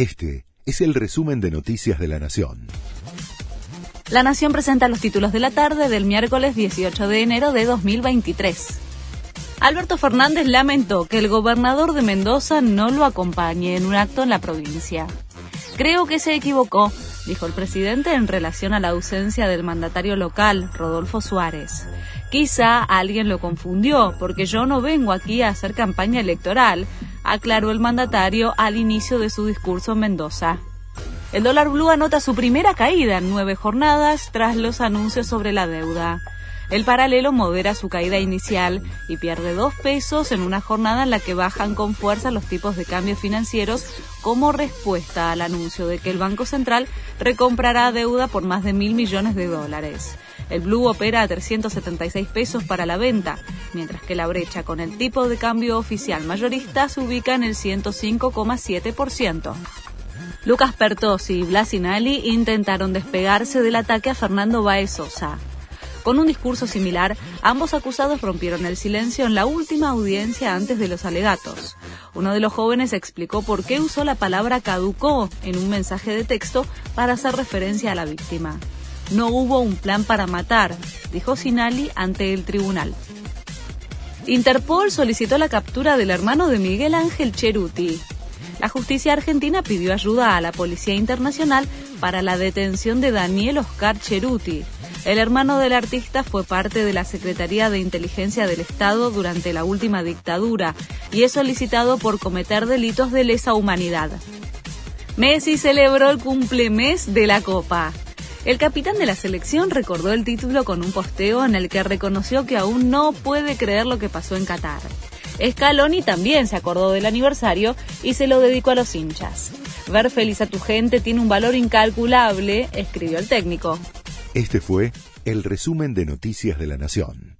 Este es el resumen de Noticias de la Nación. La Nación presenta los títulos de la tarde del miércoles 18 de enero de 2023. Alberto Fernández lamentó que el gobernador de Mendoza no lo acompañe en un acto en la provincia. Creo que se equivocó, dijo el presidente en relación a la ausencia del mandatario local, Rodolfo Suárez. Quizá alguien lo confundió, porque yo no vengo aquí a hacer campaña electoral, aclaró el mandatario al inicio de su discurso en Mendoza. El dólar blue anota su primera caída en nueve jornadas tras los anuncios sobre la deuda. El paralelo modera su caída inicial y pierde dos pesos en una jornada en la que bajan con fuerza los tipos de cambio financieros como respuesta al anuncio de que el Banco Central recomprará deuda por más de mil millones de dólares. El blue opera a 376 pesos para la venta, mientras que la brecha con el tipo de cambio oficial mayorista se ubica en el 105,7%. Lucas Pertosi y Blas Inali intentaron despegarse del ataque a Fernando Baez Sosa. Con un discurso similar, ambos acusados rompieron el silencio en la última audiencia antes de los alegatos. Uno de los jóvenes explicó por qué usó la palabra caducó en un mensaje de texto para hacer referencia a la víctima. No hubo un plan para matar, dijo Sinali ante el tribunal. Interpol solicitó la captura del hermano de Miguel Ángel Cheruti. La justicia argentina pidió ayuda a la Policía Internacional para la detención de Daniel Oscar Cheruti. El hermano del artista fue parte de la Secretaría de Inteligencia del Estado durante la última dictadura y es solicitado por cometer delitos de lesa humanidad. Messi celebró el cumplemes de la Copa. El capitán de la selección recordó el título con un posteo en el que reconoció que aún no puede creer lo que pasó en Qatar. Scaloni también se acordó del aniversario y se lo dedicó a los hinchas. Ver feliz a tu gente tiene un valor incalculable, escribió el técnico. Este fue el resumen de Noticias de la Nación.